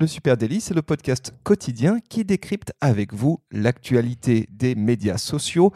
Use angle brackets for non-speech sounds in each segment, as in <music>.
Le Super Daily, c'est le podcast quotidien qui décrypte avec vous l'actualité des médias sociaux.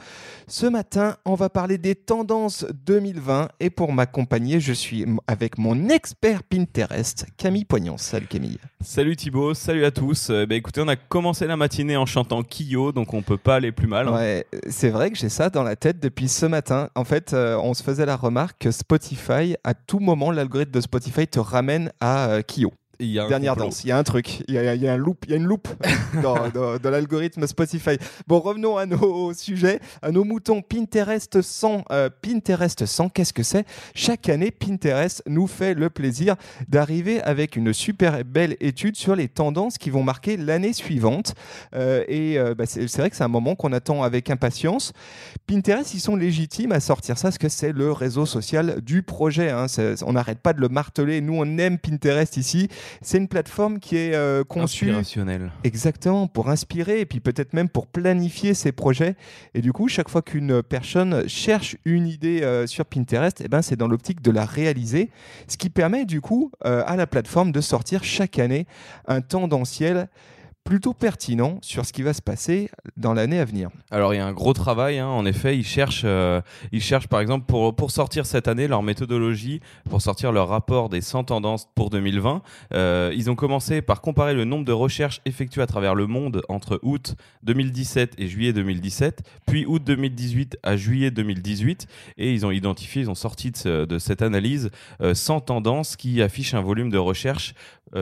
Ce matin, on va parler des tendances 2020 et pour m'accompagner, je suis avec mon expert Pinterest, Camille Poignant. Salut Camille. Salut Thibaut, salut à tous. Euh, bah, écoutez, on a commencé la matinée en chantant Kyo, donc on peut pas aller plus mal. hein. Ouais, c'est vrai que j'ai ça dans la tête depuis ce matin. En fait, euh, on se faisait la remarque que Spotify, à tout moment, l'algorithme de Spotify te ramène à euh, Kyo. Il y a un Dernière complot. danse, il y a un truc, il y a, il y a un loop, il y a une loupe <laughs> dans, dans- dans l'algorithme Spotify. Bon, revenons à nos <laughs> sujets, à nos moutons. Pinterest 100, euh, Pinterest 100, qu'est-ce que c'est? Chaque année, Pinterest nous fait le plaisir d'arriver avec une super belle étude sur les tendances qui vont marquer l'année suivante. Euh, et euh, bah, c'est vrai que c'est un moment qu'on attend avec impatience. Pinterest, ils sont légitimes à sortir ça, parce que c'est le réseau social du projet. hein. On n'arrête pas de le marteler. Nous, on aime Pinterest ici. C'est une plateforme qui est euh, conçue exactement pour inspirer et puis peut-être même pour planifier ses projets. Et du coup, chaque fois qu'une personne cherche une idée euh, sur Pinterest, eh ben, c'est dans l'optique de la réaliser, ce qui permet du coup euh, à la plateforme de sortir chaque année un tendanciel plutôt pertinent sur ce qui va se passer dans l'année à venir. Alors il y a un gros travail, hein. en effet, ils cherchent, euh, ils cherchent par exemple pour, pour sortir cette année leur méthodologie, pour sortir leur rapport des 100 tendances pour 2020. euh, ils ont commencé par comparer le nombre de recherches effectuées à travers le monde entre août 2017 et juillet 2017, puis août 2018 à juillet 2018, et ils ont identifié, ils ont sorti de, ce- de cette analyse euh, 100 tendances qui affichent un volume de recherche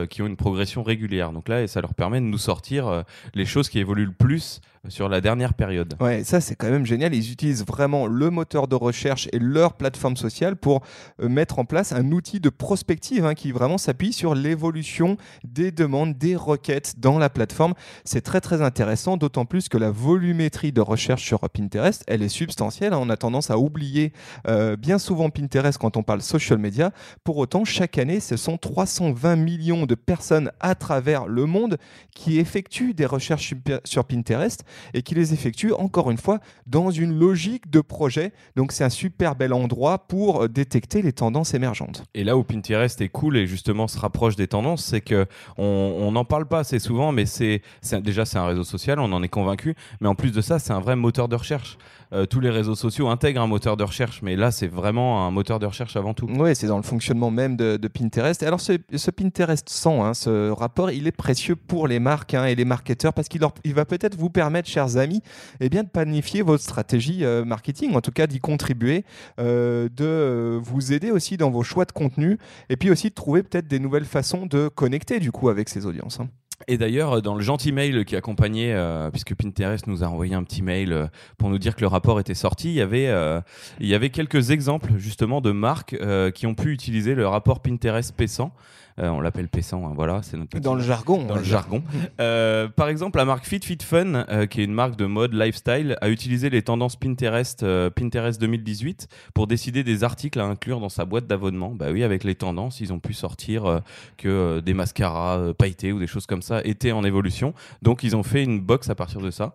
qui ont une progression régulière. Donc là, ça leur permet de nous sortir euh, les choses qui évoluent le plus sur la dernière période. Ouais, ça c'est quand même génial. Ils utilisent vraiment le moteur de recherche et leur plateforme sociale pour euh, mettre en place un outil de prospective hein, qui vraiment s'appuie sur l'évolution des demandes, des requêtes dans la plateforme. C'est très très intéressant, d'autant plus que la volumétrie de recherche sur Pinterest, elle est substantielle. hein. On a tendance à oublier euh, bien souvent Pinterest quand on parle social media. Pour autant, chaque année, ce sont 320 millions de personnes à travers le monde qui effectuent des recherches sur Pinterest et qui les effectuent encore une fois dans une logique de projet. Donc c'est un super bel endroit pour euh, détecter les tendances émergentes. Et là où Pinterest est cool et justement se rapproche des tendances, c'est que on n'en parle pas assez souvent, mais c'est- déjà c'est un réseau social, on en est convaincu. Mais en plus de ça, c'est un vrai moteur de recherche. Euh, tous les réseaux sociaux intègrent un moteur de recherche, mais là c'est vraiment un moteur de recherche avant tout. Oui, c'est dans le fonctionnement même de, Pinterest. Alors ce, Pinterest 100, hein, ce rapport, il est précieux pour les marques hein, et les marketeurs parce qu'il va peut-être vous permettre, chers amis, eh de planifier votre stratégie euh, marketing, en tout cas d'y contribuer, euh, de vous aider aussi dans vos choix de contenu et puis aussi de trouver peut-être des nouvelles façons de connecter du coup avec ces audiences. hein. Et d'ailleurs, dans le gentil mail qui accompagnait, euh, puisque Pinterest nous a envoyé un petit mail euh, pour nous dire que le rapport était sorti, il y avait, euh, il y avait quelques exemples justement de marques euh, qui ont pu utiliser le rapport Pinterest P100. Euh, on l'appelle P100, hein, voilà, c'est notre petit- Dans le jargon. on dans le jargon. <laughs> Euh, par exemple, la marque Fit Fit Fun, euh, qui est une marque de mode lifestyle, a utilisé les tendances Pinterest, Pinterest 2018 pour décider des articles à inclure dans sa boîte d'abonnement. Bah oui, avec les tendances, ils ont pu sortir que des mascaras pailletés ou des choses comme ça étaient en évolution. Donc, ils ont fait une box à partir de ça.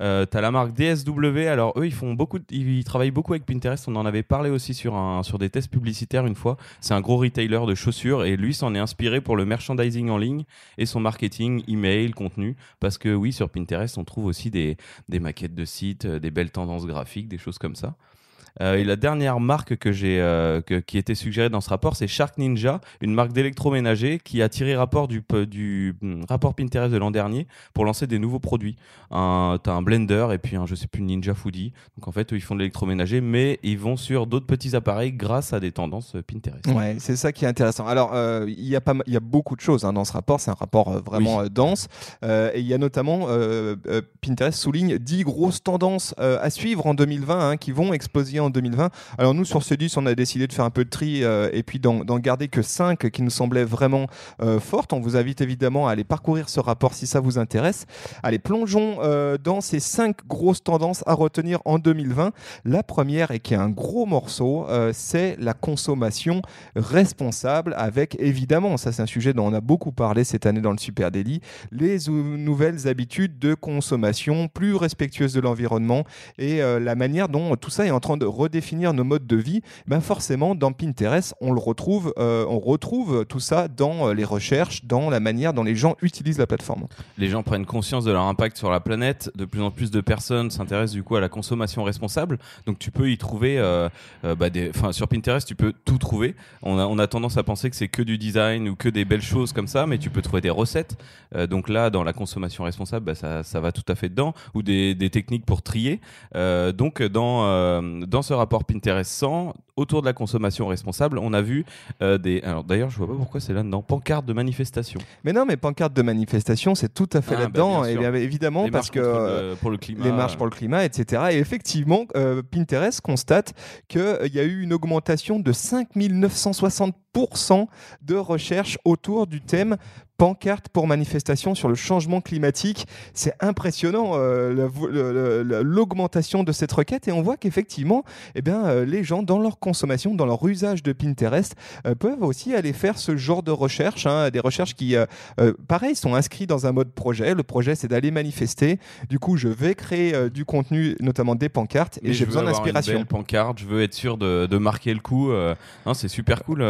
Euh, T'as la marque DSW. Alors eux, ils font beaucoup, ils travaillent beaucoup avec Pinterest. On en avait parlé aussi sur un, sur des tests publicitaires une fois. C'est un gros retailer de chaussures et lui s'en est inspiré pour le merchandising en ligne et son marketing, email, contenu. Parce que oui, sur Pinterest, on trouve aussi des, des maquettes de sites, euh, des belles tendances graphiques, des choses comme ça. Euh, et la dernière marque que j'ai, euh, qui était suggérée dans ce rapport, c'est Shark Ninja, une marque d'électroménager qui a tiré rapport du, hum, rapport Pinterest de l'an dernier pour lancer des nouveaux produits. Un, t'as un blender et puis un, je sais plus, Ninja Foodie. Donc en fait, eux, ils font de l'électroménager, mais ils vont sur d'autres petits appareils grâce à des tendances euh, Pinterest. Ouais, c'est ça qui est intéressant. Alors, euh, il y a pas, ma- il y a beaucoup de choses hein, dans ce rapport. C'est un rapport vraiment Oui. dense. Et il y a notamment Pinterest souligne 10 grosses tendances à suivre en 2020 hein, qui vont exploser en 2020. Alors nous, sur ce 10, on a décidé de faire un peu de tri et puis d'en garder que 5 qui nous semblaient vraiment fortes. On vous invite évidemment à aller parcourir ce rapport si ça vous intéresse. Allez, plongeons dans ces 5 grosses tendances à retenir en 2020. La première, et qui est un gros morceau, c'est la consommation responsable avec évidemment, ça c'est un sujet dont on a beaucoup parlé cette année dans le Super Daily, les nouvelles habitudes de consommation plus respectueuses de l'environnement et euh, la manière dont tout ça est en train de redéfinir nos modes de vie. Ben forcément, dans Pinterest, on le retrouve, euh, on retrouve tout ça dans euh, les recherches, dans la manière dont les gens utilisent la plateforme. Les gens prennent conscience de leur impact sur la planète. De plus en plus de personnes s'intéressent du coup à la consommation responsable. Donc tu peux y trouver, bah, des, sur Pinterest, tu peux tout trouver. On a, tendance à penser que c'est que du design ou que des belles choses comme ça, mais tu peux trouver des recettes. Euh, donc là, dans la consommation responsable, bah, ça, va tout à fait dedans, ou des, techniques pour trier. Euh, donc dans, euh, dans ce rapport Pinterest 100, autour de la consommation responsable, on a vu des... Alors d'ailleurs, je vois pas pourquoi c'est là-dedans. Pancarte de manifestation. Mais non, mais pancarte de manifestation, c'est tout à fait ah, là-dedans. Bah, et évidemment, parce que... pour le climat. Les marches pour le climat, etc. Et effectivement, Pinterest constate qu'il y a eu une augmentation de 5960% de recherches autour du thème pancarte pour manifestation sur le changement climatique. C'est impressionnant euh, l'augmentation de cette requête et on voit qu'effectivement, eh bien, euh, les gens dans leur consommation, dans leur usage de Pinterest, euh, peuvent aussi aller faire ce genre de recherche, hein, des recherches qui, pareil, sont inscrits dans un mode projet. Le projet, c'est d'aller manifester. Du coup, je vais créer du contenu, notamment des pancartes, et j'ai besoin d'inspiration. Pancarte, je veux être sûr de, marquer le coup. c'est super cool.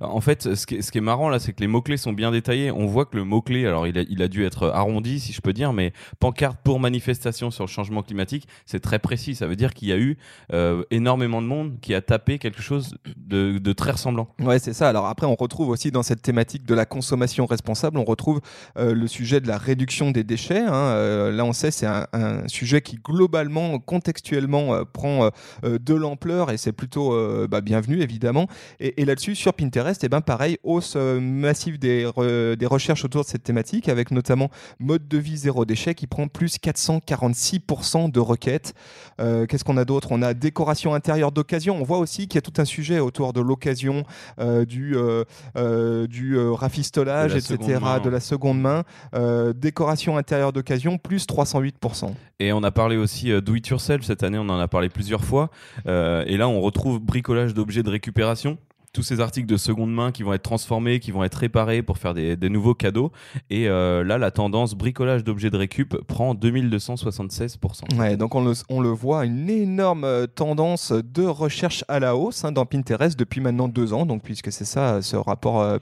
en fait, ce qui, ce qui est marrant là, c'est que les mots clés sont bien détaillés on voit que le mot-clé, alors il a, il a, dû être arrondi, si je peux dire, mais pancarte pour manifestation sur le changement climatique, c'est très précis. Ça veut dire qu'il y a eu euh, énormément de monde qui a tapé quelque chose de, très ressemblant. Ouais, c'est ça. Alors après, on retrouve aussi dans cette thématique de la consommation responsable, on retrouve euh, le sujet de la réduction des déchets. Hein. Euh, là, on sait, c'est un, sujet qui globalement, contextuellement, prend de l'ampleur et c'est plutôt bah, bienvenu, évidemment. Et, là-dessus, sur Pinterest, et eh ben, pareil, hausse massive des, des recherches autour de cette thématique, avec notamment mode de vie zéro déchet qui prend plus 446% de requêtes. Euh, qu'est-ce qu'on a d'autre? On a décoration intérieure d'occasion. On voit aussi qu'il y a tout un sujet autour de l'occasion, euh, du, euh, du rafistolage, etc., de la seconde main. décoration intérieure d'occasion, plus 308%. Et on a parlé aussi do it yourself cette année, on en a parlé plusieurs fois. et là, on retrouve bricolage d'objets de récupération tous ces articles de seconde main qui vont être transformés, qui vont être réparés pour faire des, nouveaux cadeaux. Et euh, là, la tendance bricolage d'objets de récup prend 2276%. Ouais, donc on le, voit, une énorme euh, tendance de recherche à la hausse hein, dans Pinterest depuis maintenant deux ans, donc puisque c'est ça ce rapport euh,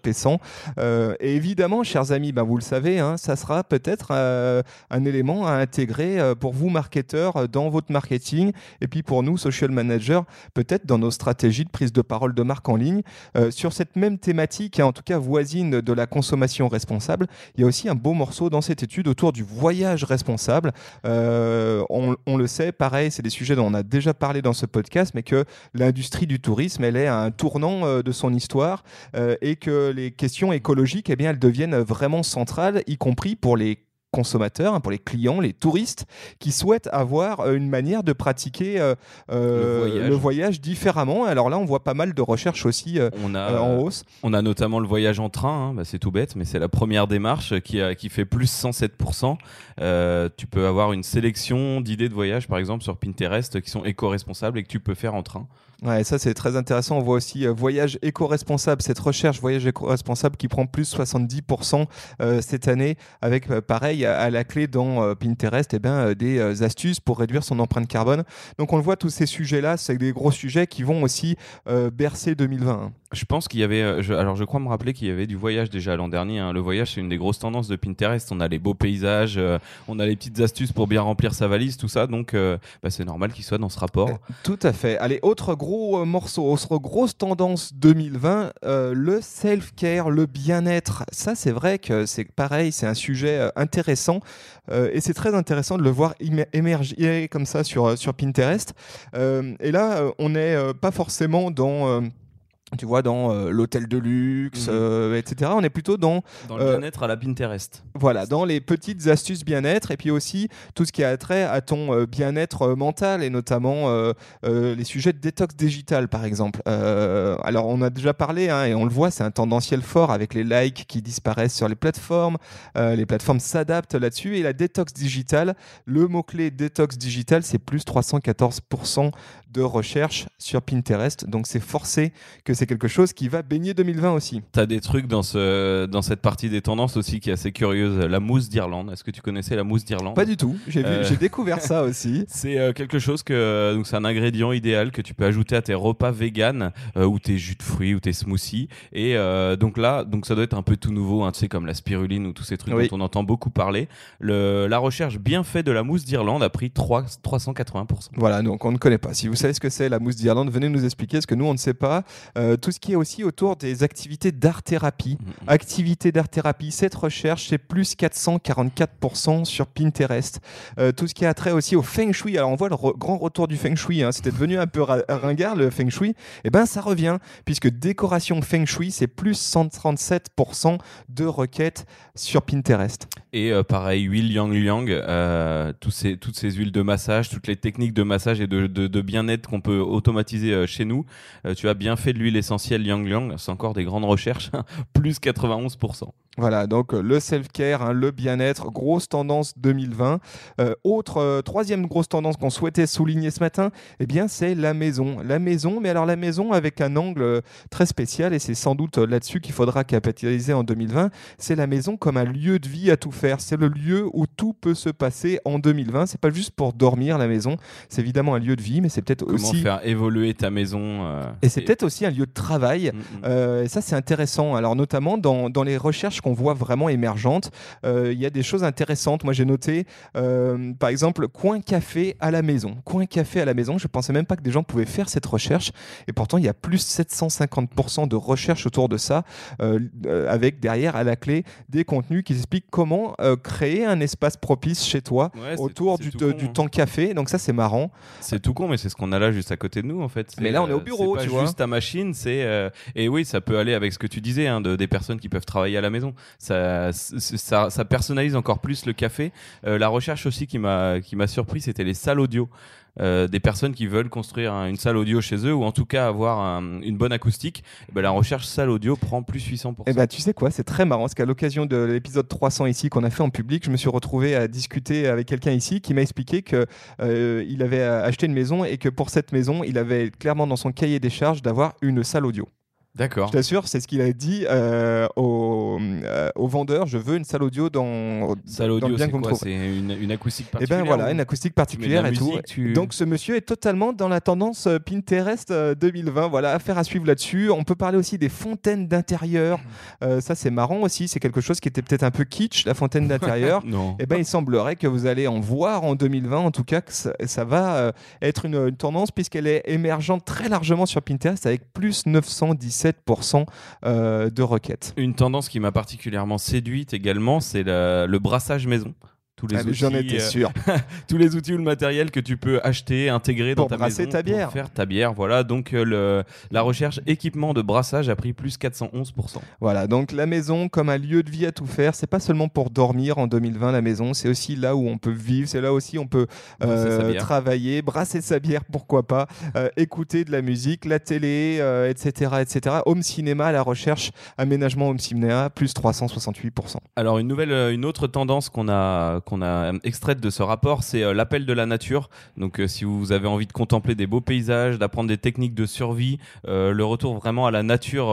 euh, et évidemment, chers amis, ben, vous le savez, hein, ça sera peut-être un élément à intégrer pour vous, marketeurs, dans votre marketing, et puis pour nous, social managers, peut-être dans nos stratégies de prise de parole de marque en ligne euh, sur cette même thématique, hein, en tout cas voisine de la consommation responsable, il y a aussi un beau morceau dans cette étude autour du voyage responsable. Euh, on, le sait, pareil, c'est des sujets dont on a déjà parlé dans ce podcast, mais que l'industrie du tourisme, elle est à un tournant euh, de son histoire et que les questions écologiques, eh bien, elles deviennent vraiment centrales, y compris pour les consommateurs, hein, pour les clients, les touristes, qui souhaitent avoir euh, une manière de pratiquer euh, euh, le, voyage. différemment. Alors là, on voit pas mal de recherches aussi en hausse. On a notamment le voyage en train, hein. bah, c'est tout bête, mais c'est la première démarche qui, a, qui fait plus 107%. tu peux avoir une sélection d'idées de voyage, par exemple, sur Pinterest, qui sont éco-responsables et que tu peux faire en train. Ouais, ça c'est très intéressant. On voit aussi euh, voyage éco-responsable, cette recherche voyage éco-responsable qui prend plus 70% euh, cette année, avec euh, pareil à, la clé dans Pinterest, et eh ben, des astuces pour réduire son empreinte carbone. Donc on le voit, tous ces sujets-là, c'est des gros sujets qui vont aussi bercer 2020. Je pense qu'il y avait, alors je crois me rappeler qu'il y avait du voyage déjà l'an dernier. Hein. Le voyage, c'est une des grosses tendances de Pinterest. On a les beaux paysages, on a les petites astuces pour bien remplir sa valise, tout ça. Donc bah, c'est normal qu'il soit dans ce rapport. Tout à fait. Allez, autre gros gros euh, morceau, grosse tendance 2020, euh, le self-care, le bien-être. Ça, c'est vrai que c'est pareil, c'est un sujet euh, intéressant et c'est très intéressant de le voir émerger comme ça sur, sur Pinterest. et là, on n'est pas forcément dans tu vois, dans euh, l'hôtel de luxe, Mhm. euh, etc. On est plutôt dans, Dans le Euh, bien-être à la Pinterest. voilà, dans les petites astuces bien-être et puis aussi tout ce qui a trait à ton bien-être mental et notamment les sujets de détox digital, par exemple. Alors, on a déjà parlé hein, et on le voit, c'est un tendanciel fort avec les likes qui disparaissent sur les plateformes. Les plateformes s'adaptent là-dessus et la détox digital, le mot-clé détox digital, c'est plus 314% de recherche sur Pinterest. Donc, c'est forcé que c'est quelque chose qui va baigner 2020 aussi. T'as des trucs dans, ce, dans cette partie des tendances aussi qui est assez curieuse. La mousse d'Irlande. Est-ce que tu connaissais la mousse d'Irlande? Pas du tout. J'ai Euh. découvert ça aussi. <laughs> C'est euh, quelque chose que donc c'est un ingrédient idéal que tu peux ajouter à tes repas vegan euh, ou tes jus de fruits ou tes smoothies et donc là donc ça doit être un peu tout nouveau hein, tu sais comme la spiruline ou tous ces trucs Oui. dont on entend beaucoup parler. Le, la recherche bien faite de la mousse d'Irlande a pris 3, 380 Voilà, donc on ne connaît pas. Si vous savez ce que c'est la mousse d'Irlande, venez nous expliquer, ce que nous on ne sait pas. Euh, tout ce qui est aussi autour des activités d'art-thérapie. Mhm. Activités d'art-thérapie, cette recherche, c'est plus 444% sur Pinterest. Euh, tout ce qui a trait aussi au Feng Shui. Alors on voit le re- grand retour du Feng Shui. hein. C'était devenu un peu ringard le Feng Shui. Et ben ça revient, puisque décoration Feng Shui, c'est plus 137% de requêtes sur Pinterest. Et euh, pareil, huile Yang Yang, tous ces, toutes ces huiles de massage, toutes les techniques de massage et de, de- de qu'on peut automatiser euh, chez nous. Euh, tu as bien fait de l'huile essentielle Yang Yang, c'est encore des grandes recherches, <laughs> plus 91%. Voilà, donc euh, le self-care, hein, le bien-être, grosse tendance 2020. Euh, autre, euh, troisième grosse tendance qu'on souhaitait souligner ce matin, eh bien, c'est la maison. La maison, mais alors la maison avec un angle très spécial, et c'est sans doute là-dessus qu'il faudra capitaliser en 2020. C'est la maison comme un lieu de vie à tout faire. C'est le lieu où tout peut se passer en 2020. C'est pas juste pour dormir la maison. C'est évidemment un lieu de vie, mais c'est peut-être Comment aussi. faire évoluer ta maison euh, Et c'est peut-être aussi un lieu de travail. Mm, mm. Et ça, c'est intéressant. Alors, notamment dans, dans les recherches qu'on voit vraiment émergentes, euh, il y a des choses intéressantes. Moi, j'ai noté, euh, par exemple, coin café à la maison. Coin café à la maison. Je pensais même pas que des gens pouvaient faire cette recherche. Et pourtant, il y a plus 750% de recherche autour de ça, euh, avec derrière à la clé des contenus qui expliquent comment créer un espace propice chez toi. Ouais, autour du, con, hein. temps café, donc ça c'est marrant. C'est tout con, mais c'est ce qu'on a là juste à côté de nous en fait. Mais là, on est au bureau, c'est tu pas vois. juste ta machine, c'est euh, et oui, ça peut aller avec ce que tu disais, hein, de, des personnes qui peuvent travailler à la maison. Ça, ça, personnalise encore plus le café. Euh, la recherche aussi qui m'a qui m'a surpris, c'était les salles audio. Euh, des personnes qui veulent construire un- une salle audio chez eux ou en tout cas avoir un- une bonne acoustique, eh ben, la recherche salle audio prend plus 800%. Eh ben, tu sais quoi, c'est très marrant parce qu'à l'occasion de l'épisode 300 ici qu'on a fait en public, je me suis retrouvé à discuter avec quelqu'un ici qui m'a expliqué que euh, il avait acheté une maison et que pour cette maison, il avait clairement dans son cahier des charges d'avoir une salle audio. D'accord. Je t'assure, c'est ce qu'il a dit euh, au, euh, au vendeur. Je veux une salle audio dans, Salle dans audio, le bien qu'on. C'est une, une acoustique Et particulière ben voilà, une acoustique particulière et tout. tu- Donc ce monsieur est totalement dans la tendance euh, Pinterest euh, 2020. Voilà, affaire à suivre là-dessus. On peut parler aussi des fontaines d'intérieur. <laughs> Euh, ça c'est marrant aussi. C'est quelque chose qui était peut-être un peu kitsch, la fontaine <laughs> d'intérieur. Non. Eh ben, il semblerait que vous allez en voir en 2020, en tout cas, que ça, ça va être une, une tendance puisqu'elle est émergente très largement sur Pinterest avec plus 917% euh, de requêtes. Une tendance qui m'a particulièrement séduite également, c'est le brassage maison. Tous les, Ah, outils, J'en étais euh, sûr. <laughs> tous les outils ou le matériel que tu peux acheter, intégrer Pour dans ta brasser maison ta bière. pour faire ta bière. Voilà, donc euh, le, la recherche équipement de brassage a pris plus 411%. Voilà, donc la maison comme un lieu de vie à tout faire, c'est pas seulement pour dormir en 2020 la maison, c'est aussi là où on peut vivre, c'est là aussi on peut euh, travailler, brasser sa bière, pourquoi pas, euh, écouter de la musique, la télé, etc., etc. Home cinéma, la recherche, aménagement home cinéma, plus 368%. Alors une nouvelle, une autre tendance qu'on a qu'on a extraite de ce rapport, c'est euh, l'appel de la nature. Donc euh, si vous avez envie de contempler des beaux paysages, d'apprendre des techniques de survie, euh, le retour vraiment à la nature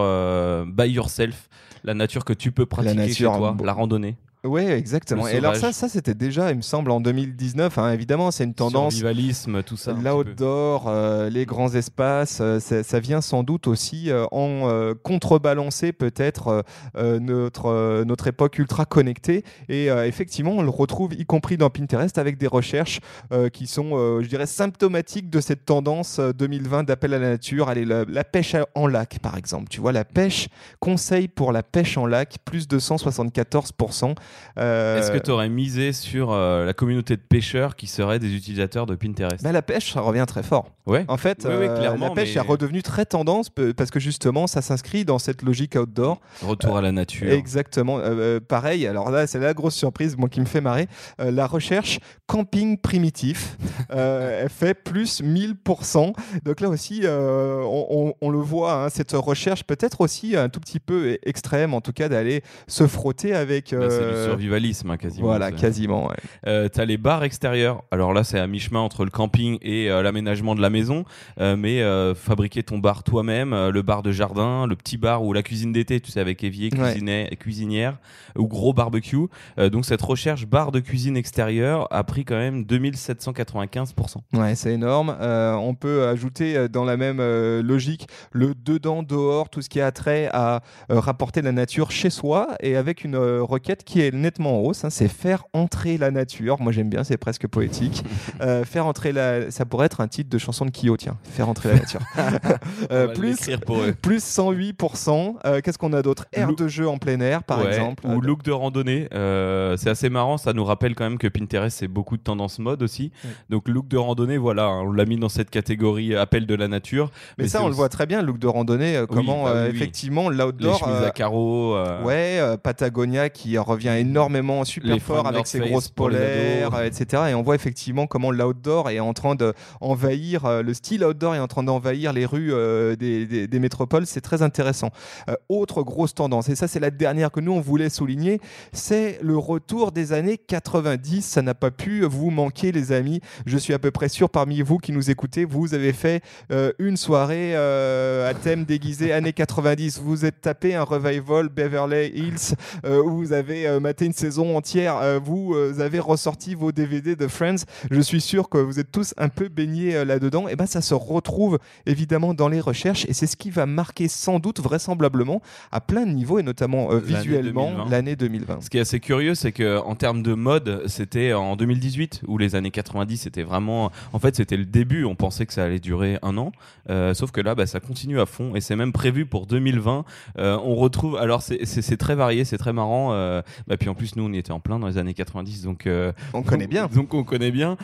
by yourself, la nature que tu peux pratiquer nature, chez toi, la randonnée. Oui, exactement. Et alors ça, ça c'était déjà, il me semble, en 2019. hein, évidemment, c'est une tendance. Survivalisme, tout ça. L'outdoor, euh, les grands espaces, euh, ça, vient sans doute aussi euh, en euh, contrebalancer peut-être notre, notre époque ultra connectée. Et effectivement, on le retrouve y compris dans Pinterest avec des recherches qui sont, je dirais, symptomatiques de cette tendance euh, 2020 d'appel à la nature. Allez, la, la pêche en lac, par exemple. Tu vois, la pêche, conseil pour la pêche en lac, plus de 174%. Euh, Est-ce que tu aurais misé sur euh, la communauté de pêcheurs qui seraient des utilisateurs de Pinterest? Bah, la pêche, ça revient très fort. Ouais. En fait, Oui, oui, euh, la pêche mais- est redevenue très tendance parce que justement, ça s'inscrit dans cette logique outdoor. Retour à la nature. Exactement. Euh, euh, pareil, alors là, c'est la grosse surprise, moi qui me fait marrer. Euh, la recherche camping primitif, euh, <laughs> elle fait plus 1000%. Donc là aussi, euh, on, on- on le voit, hein, cette recherche peut-être aussi un tout petit peu extrême, en tout cas d'aller se frotter avec. Bah, c'est du euh, survivalisme, hein, quasiment. voilà, quasiment. ouais. Euh, T'as les bars extérieurs. Alors là, c'est à mi-chemin entre le camping et euh, l'aménagement de la maison. Euh, mais euh, fabriquer ton bar toi-même, euh, le bar de jardin, le petit bar ou la cuisine d'été, tu sais, avec évier, Ouais. cuisinet- cuisinière ou gros barbecue. Donc cette recherche bar de cuisine extérieure a pris quand même 2795%. Ouais, c'est énorme. On peut ajouter dans la même logique le dedans, dehors, tout ce qui a trait à rapporter la nature chez soi et avec une requête qui est nettement en hausse. hein, c'est faire entrer la nature. Moi j'aime bien, c'est presque poétique. <laughs> Euh, faire entrer la, ça pourrait être un titre de chanson de Kyo, tiens. Faire entrer la nature. <laughs> Euh, plus pour eux. plus 108%. Euh, Qu'est-ce qu'on a d'autre? Air Look- de jeu en plein air, par Ouais, exemple. Ou look de randonnée. Euh, c'est assez marrant, ça nous rappelle quand même que Pinterest, c'est beaucoup de tendances mode aussi. Ouais. Donc look de randonnée, voilà, hein, on l'a mis dans cette catégorie euh, appel de la nature. Mais, ça, on le voit très bien, look de randonnée, comment bah oui, effectivement Les l'outdoor. chemises euh, à carreaux. Ouais, Patagonia qui revient énormément super Les fort avec North ses Face grosses les polaires, etc. Et on voit effectivement comment l'outdoor est en train d'envahir, le style outdoor est en train d'envahir les rues euh, des, métropoles. C'est très intéressant. Euh, autre grosse tendance, et ça c'est la dernière que nous on voulait souligner, c'est le retour des années 90. Ça n'a pas pu vous manquer les amis. Je suis à peu près sûr parmi vous qui nous écoutez, vous avez fait euh, une soirée euh, à thème déguisé années 90. Vous êtes tapé un revival Beverly Hills euh, où vous avez euh, maté une saison entière. Euh, vous euh, avez ressorti vos DVD de Friends. Je suis sûr que vous êtes tous un peu baignés euh, ben ça se retrouve évidemment dans les recherches et c'est ce qui va marquer sans doute vraisemblablement à plein de niveaux et notamment euh, visuellement 2020. l'année 2020. Ce qui est assez curieux, c'est que en termes de mode, c'était en 2018 où les années 90 c'était vraiment, en fait, c'était le début. On pensait que ça allait durer un an, Euh, sauf que là, bah, ça continue à fond et c'est même prévu pour 2020. Euh, on retrouve, alors c'est- très varié, c'est très marrant. bah, puis en plus, nous, on y était en plein dans les années 90, <laughs> donc On connaît bien. Donc on connaît bien.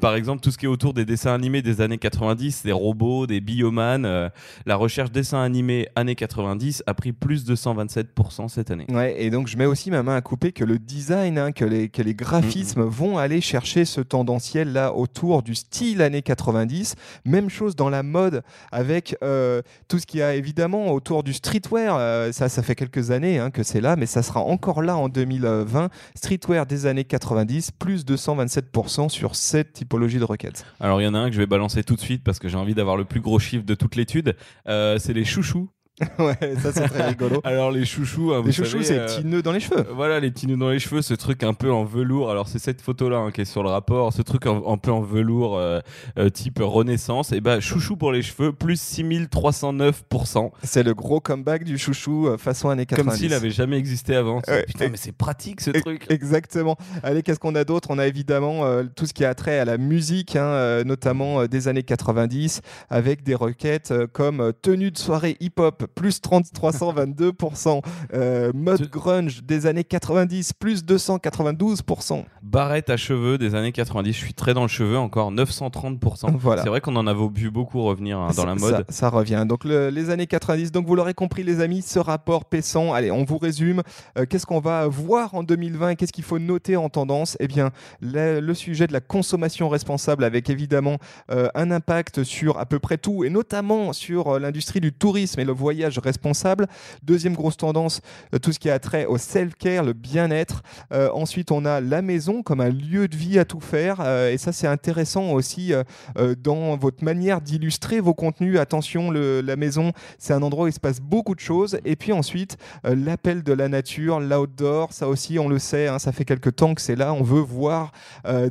Par exemple, tout ce qui est autour des dessins animés des années 90, des robots, des bioman. euh, la recherche dessin animé années 90 a pris plus de 127% cette année. Ouais, et donc je mets aussi ma main à couper que le design, hein, que, les, que les graphismes vont aller chercher ce tendanciel là autour du style années 90. Même chose dans la mode avec euh, tout ce qu'il y a évidemment autour du streetwear. Euh, ça, ça fait quelques années hein, que c'est là, mais ça sera encore là en 2020. Streetwear des années 90, plus de 127% sur cette typologie de requêtes. Alors il y en a un que je vais balancer tout de suite parce que j'ai envie d'avoir le plus gros chiffre de toute l'étude. Euh, c'est les chouchous. <laughs> ouais, ça c'est très rigolo. Alors les chouchous, hein, vous Les chouchous, c'est les euh, petits nœuds dans les cheveux. Voilà les petits nœuds dans les cheveux, ce truc un peu en velours. Alors c'est cette photo là qui est sur le rapport, ce truc un, un peu en velours euh, euh, type Renaissance. Et bah chouchou pour les cheveux, plus 6309%. C'est le gros comeback du chouchou façon années 90. Comme s'il avait jamais existé avant. Putain mais c'est pratique ce E- truc. Exactement. Allez, qu'est-ce qu'on a d'autre? On a évidemment tout ce qui a trait à la musique, hein, notamment des années 90, avec des requêtes comme tenue de soirée hip-hop, plus 30 322%, euh, mode grunge des années 90, plus 292%. Barrette à cheveux des années 90, je suis très dans le cheveu encore, 930%. Voilà. C'est vrai qu'on en avait vu beaucoup revenir hein, dans Ça- la mode. Ça, ça revient. Donc le- les années 90. Donc vous l'aurez compris les amis, ce rapport paissant. Allez, on vous résume. Euh, qu'est-ce qu'on va voir en 2020 et qu'est-ce qu'il faut noter en tendance? Eh bien, le, le sujet de la consommation responsable avec évidemment euh, un impact sur à peu près tout et notamment sur euh, l'industrie du tourisme et le voyage responsable. Deuxième grosse tendance, euh, tout ce qui a trait au self-care, le bien-être. Euh, ensuite, on a la maison comme un lieu de vie à tout faire. Euh, et ça, c'est intéressant aussi dans votre manière d'illustrer vos contenus. Attention, la maison, c'est un endroit où il se passe beaucoup de choses. Et puis ensuite, l'appel de la nature, l'outdoor, ça aussi, on le sait, hein, ça fait quelques temps que c'est là. On veut voir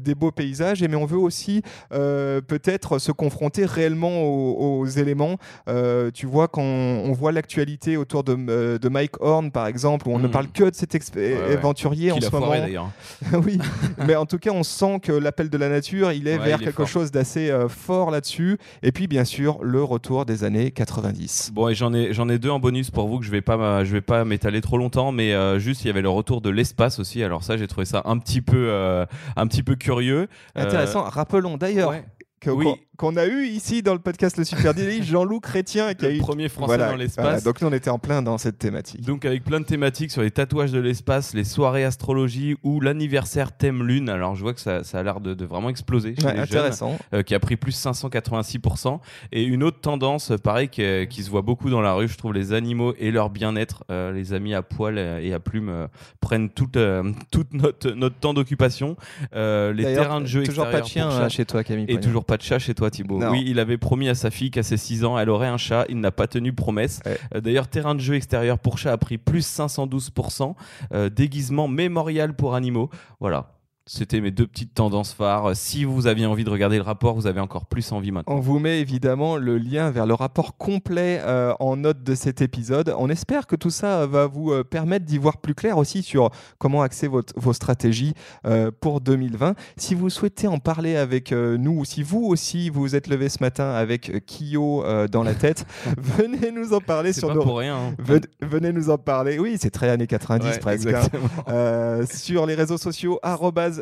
des beaux paysages, mais on veut aussi peut-être se confronter réellement aux, éléments. Tu vois, quand on voit l'actualité autour de, euh, de Mike Horn, par exemple, où on ne Mhm. parle que de cet ouais. aventurier en ce moment. d'ailleurs. <laughs> oui, mais en tout cas, on sent que l'appel de la nature, il est Ouais, vers il est quelque fort. chose d'assez euh, fort là-dessus. Et puis, bien sûr, le retour des années 90. Bon, et j'en ai, j'en ai deux en bonus pour vous que je vais pas, je vais pas m'étaler trop longtemps, mais euh, juste il y avait le retour de l'espace aussi. Alors ça, j'ai trouvé ça un petit peu, euh, un petit peu curieux. Intéressant. Rappelons d'ailleurs ouais. Oui. qu'on a eu ici dans le podcast Le Super <laughs> Jean-Loup Chrétien, qui a Le eu premier français Voilà, dans l'espace. voilà, donc nous, on était en plein dans cette thématique. Donc avec plein de thématiques sur les tatouages de l'espace, les soirées astrologie ou l'anniversaire thème lune. Alors je vois que ça, ça a l'air de, de vraiment exploser chez Ouais, les jeunes, intéressant. euh, qui a pris plus 586%. Et une autre tendance, euh, pareil, qui, euh, qui se voit beaucoup dans la rue, je trouve les animaux et leur bien-être, euh, les amis à poil et à plumes prennent toute, toute notre, notre temps d'occupation. Les terrains de jeu Toujours pas de extérieurs chien hein, chez toi, Camille. Et toujours pas de chat chez toi, Thibaut. Non. Oui, il avait promis à sa fille qu'à ses 6 ans, elle aurait un chat. Il n'a pas tenu promesse. Ouais. Euh, D'ailleurs, terrain de jeu extérieur pour chat a pris plus 512%. Euh, déguisement mémorial pour animaux. Voilà. C'était mes deux petites tendances phares. Euh, Si vous aviez envie de regarder le rapport, vous avez encore plus envie maintenant. On vous met évidemment le lien vers le rapport complet euh, en note de cet épisode. On espère que tout ça va vous euh, permettre d'y voir plus clair aussi sur comment axer votre- vos stratégies euh, pour 2020. Si vous souhaitez en parler avec euh, nous, ou si vous aussi vous êtes levé ce matin avec euh, Kyo euh, dans la tête, <laughs> venez nous en parler sur pas nos... pour rien. hein. Ven- Venez nous en parler. Oui, c'est très années 90 Ouais, presque. hein. Euh, sur les réseaux sociaux,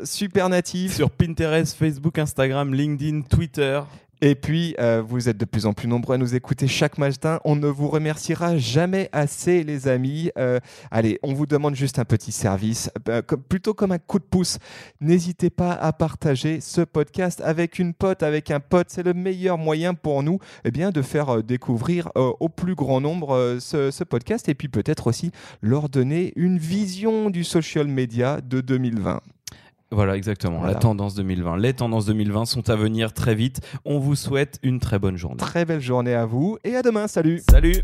supernatif. Sur Pinterest, Facebook, Instagram, LinkedIn, Twitter. Et puis, euh, vous êtes de plus en plus nombreux à nous écouter chaque matin. On ne vous remerciera jamais assez, les amis. Euh, allez, on vous demande juste un petit service, euh, comme- plutôt comme un coup de pouce. N'hésitez pas à partager ce podcast avec une pote, avec un pote. C'est le meilleur moyen pour nous eh bien, de faire découvrir au plus grand nombre ce, ce podcast et puis peut-être aussi leur donner une vision du social media de 2020. Voilà, exactement. Voilà. La tendance 2020. Les tendances 2020 sont à venir très vite. On vous souhaite une très bonne journée. Très belle journée à vous et à demain. Salut Salut